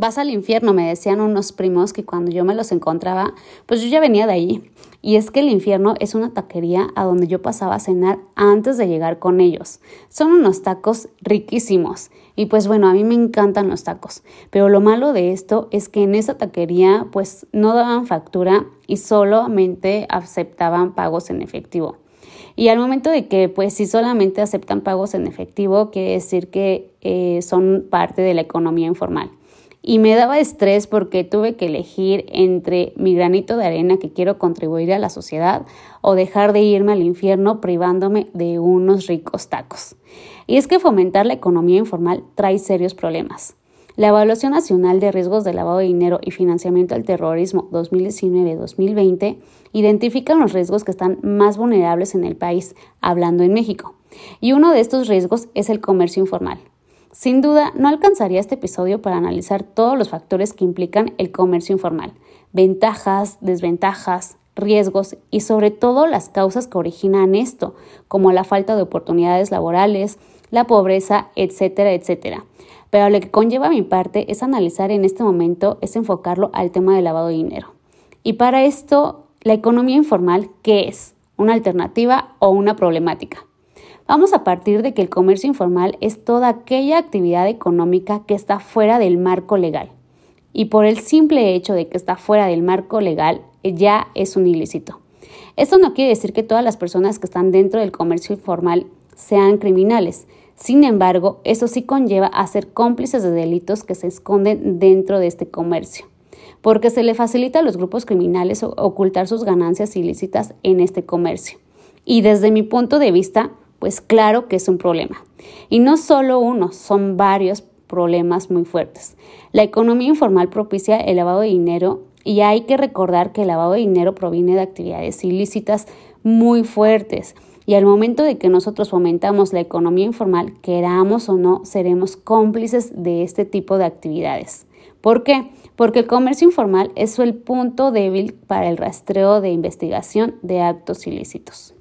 Vas al infierno, me decían unos primos que cuando yo me los encontraba, pues yo ya venía de allí. Y es que el infierno es una taquería a donde yo pasaba a cenar antes de llegar con ellos. Son unos tacos riquísimos. Y pues bueno, a mí me encantan los tacos. Pero lo malo de esto es que en esa taquería pues no daban factura y solamente aceptaban pagos en efectivo. Y al momento de que, pues, si solamente aceptan pagos en efectivo, quiere decir que eh, son parte de la economía informal y me daba estrés porque tuve que elegir entre mi granito de arena que quiero contribuir a la sociedad o dejar de irme al infierno privándome de unos ricos tacos. Y es que fomentar la economía informal trae serios problemas. La Evaluación Nacional de Riesgos de Lavado de Dinero y Financiamiento al Terrorismo 2019-2020 identifica los riesgos que están más vulnerables en el país, hablando en México. Y uno de estos riesgos es el comercio informal. Sin duda, no alcanzaría este episodio para analizar todos los factores que implican el comercio informal, ventajas, desventajas, riesgos y sobre todo las causas que originan esto, como la falta de oportunidades laborales, la pobreza, etcétera, etcétera. Pero lo que conlleva mi parte es analizar en este momento, es enfocarlo al tema del lavado de dinero. Y para esto, la economía informal, ¿qué es? ¿Una alternativa o una problemática? Vamos a partir de que el comercio informal es toda aquella actividad económica que está fuera del marco legal. Y por el simple hecho de que está fuera del marco legal, ya es un ilícito. Esto no quiere decir que todas las personas que están dentro del comercio informal sean criminales. Sin embargo, eso sí conlleva a ser cómplices de delitos que se esconden dentro de este comercio, porque se le facilita a los grupos criminales ocultar sus ganancias ilícitas en este comercio. Y desde mi punto de vista, pues claro que es un problema. Y no solo uno, son varios problemas muy fuertes. La economía informal propicia el lavado de dinero y hay que recordar que el lavado de dinero proviene de actividades ilícitas muy fuertes. Y al momento de que nosotros fomentamos la economía informal, queramos o no, seremos cómplices de este tipo de actividades. ¿Por qué? Porque el comercio informal es el punto débil para el rastreo de investigación de actos ilícitos.